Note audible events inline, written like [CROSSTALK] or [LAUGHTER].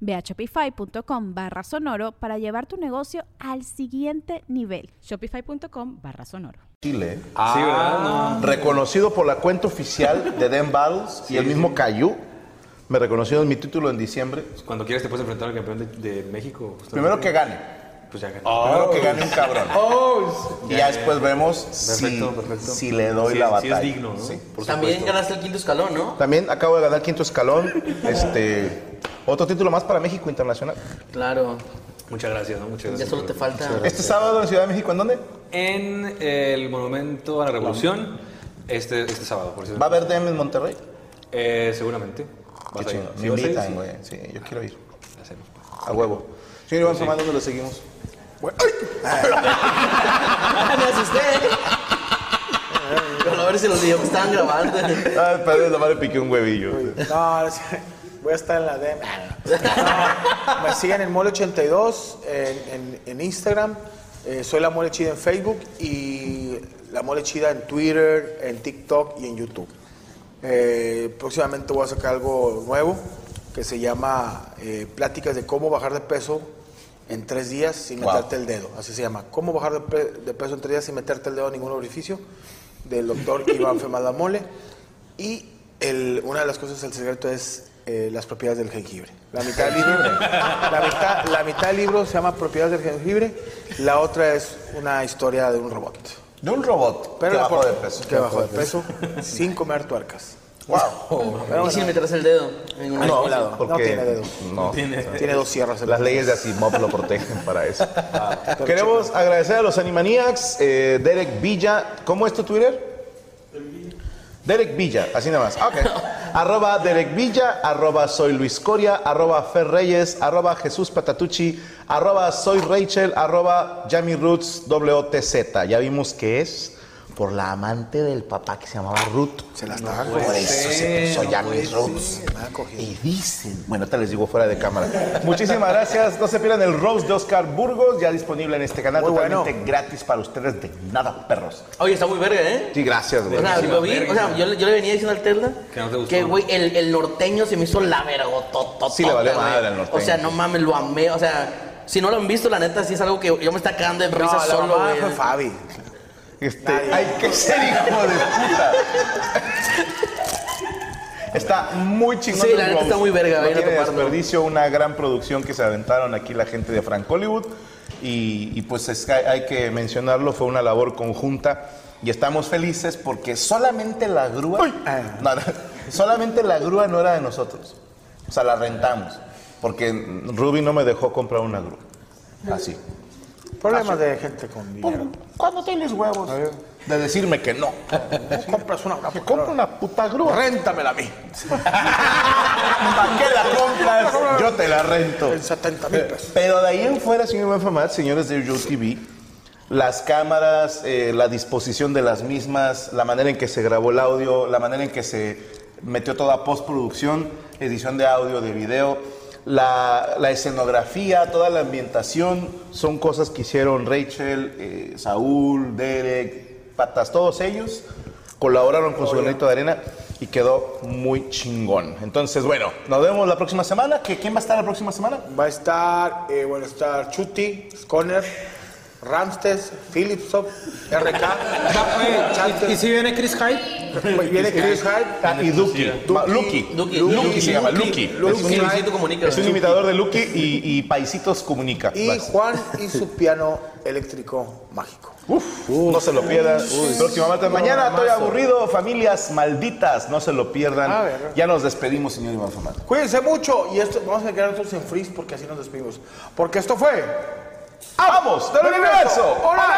Ve a shopify.com barra sonoro para llevar tu negocio al siguiente nivel. Shopify.com barra sonoro. Chile, Ah, Sí, ¿verdad? No. reconocido por la cuenta oficial de Den Battles y el mismo Cayu. Me reconoció en mi título en diciembre. Cuando quieras te puedes enfrentar al campeón de, de México. justamente. Primero que gane. Pues ya gané. Primero que gane un cabrón. y ya después vemos Perfecto, si, perfecto. si le doy Sí, la batalla. es digno, ¿no? Sí. Por También supuesto. ganaste el quinto escalón, ¿no? También acabo de ganar quinto escalón. [LAUGHS] Este, otro título más para México Internacional. Claro. Muchas gracias, ¿no? Muchas Ya gracias. solo te falta. Este sábado en Ciudad de México, ¿en dónde? En el Monumento a la Revolución, este, este sábado, por cierto. ¿Va a haber DM en Monterrey? Eh, seguramente. Qué chido. ¿Sí Me invitan, Sí. güey. Sí, yo quiero ir. Hacemos. A huevo. Señor Iván Tomás, ¿dónde lo seguimos? [LAUGHS] Me asusté. Pero a ver si los niños estaban grabando. Ah, perdón, nomás le piqué un huevillo. No, es- voy a estar en la DM. No, me siguen en Mole82 en, en- en Instagram. eh, soy la Mole Chida en Facebook y la Mole Chida en Twitter, en TikTok y en YouTube. Eh, próximamente voy a sacar algo nuevo que se llama eh, Pláticas de cómo bajar de peso en tres días sin Wow. meterte el dedo. Así se llama. Cómo bajar de, pe- de peso en tres días sin meterte el dedo en ningún orificio. Del doctor Iván Femada Mole. Y el- una de las cosas, el secreto es eh, las propiedades del jengibre. La mitad, del libro, la, mitad, la mitad del libro se llama Propiedades del jengibre, la otra es una historia de un robot. De un robot Pero que bajó por- de peso. Que bajó de peso sin comer tuercas. Wow. Y sin meterse el dedo. En un No, orificio. no tiene dedo. No. Tiene dos sierras. Las la- leyes de Asimov lo protegen para eso. Queremos agradecer a los Animaniacs, eh, Derek Villa. ¿Cómo es tu Twitter? Derek Villa, así nada más. Ok. [LAUGHS] arroba Derek Villa, arroba soy Luis Coria, arroba Fer Reyes, arroba Jesús Patatucci, arroba soy Rachel, arroba Yami Roots WTZ. Ya vimos que es por la amante del papá que se llamaba Ruth. Se la estaban Por comiendo. eso se puso Yami Roots. Y dicen, bueno, te les digo fuera de cámara. Muchísimas gracias. No se pierdan el Rose de Oscar Burgos, ya disponible en este canal, Muy totalmente bueno. gratis para ustedes de nada, perros. Oye, está muy verga, ¿eh? Sí, gracias, güey. O sea, lo vi, o sea, yo, le- yo le venía diciendo al Tesla Que no te gustó. que, güey, el, el norteño se me hizo la vergototota. Sí, le valió madre al norteño, O sea, no mames, lo amé. O sea, si no lo han visto, la neta, sí es algo que yo me está cagando de No, risa la solo, güey. Fabi. Este, hay que ser hijo de puta. Está muy chingón. Sí, la neta está muy verga, No tiene desperdicio, una gran producción que se aventaron aquí la gente de Frank Hollywood. Y, y pues es que hay, hay que mencionarlo, fue una labor conjunta. Y estamos felices porque solamente la grúa. No, no, solamente la grúa no era de nosotros. O sea, la rentamos. Porque Ruby no me dejó comprar una grúa. Así. Problemas de gente con dinero. ¿Cuándo tienes huevos? De decirme que no. [LAUGHS] Compras una compra una puta grúa. Réntamela a mí. [LAUGHS] ¿Para qué la compras? Yo te la rento. En 70 mil pesos. Pero de ahí en fuera, señor Benfamat, señores de Yo TV, las cámaras, eh, la disposición de las mismas, la manera en que se grabó el audio, la manera en que se metió toda postproducción, edición de audio, de video, la, la escenografía, toda la ambientación, son cosas que hicieron Rachel, eh, Saúl, Derek, Patas, todos ellos colaboraron con su granito de arena y quedó muy chingón. Entonces, bueno, nos vemos la próxima semana. ¿Qué- ¿Quién va a estar la próxima semana? Va a estar, eh, bueno, estar Chuti, Sconner, Ramstes, Philipsov, RK. [LAUGHS] ¿Y si viene Chris Hyde? Viene Chris Hyde. Ah, y Duki. Lucky. Duki. Lucky se llama, Lucky. Es un- Que Luisito comunica. Es un imitador de Lucky y, y Paisitos comunica. Y. Juan y su piano eléctrico mágico. Uf, no se lo pierdan. Próximo martes. Mañana estoy aburrido. Familias malditas, no se lo pierdan. A ver. Ya nos despedimos, señor Iván Famato. Cuídense mucho y esto vamos a quedar nosotros en freeze porque así nos despedimos. Porque esto fue ¡Vamos! ¡Del universo! ¡Hola!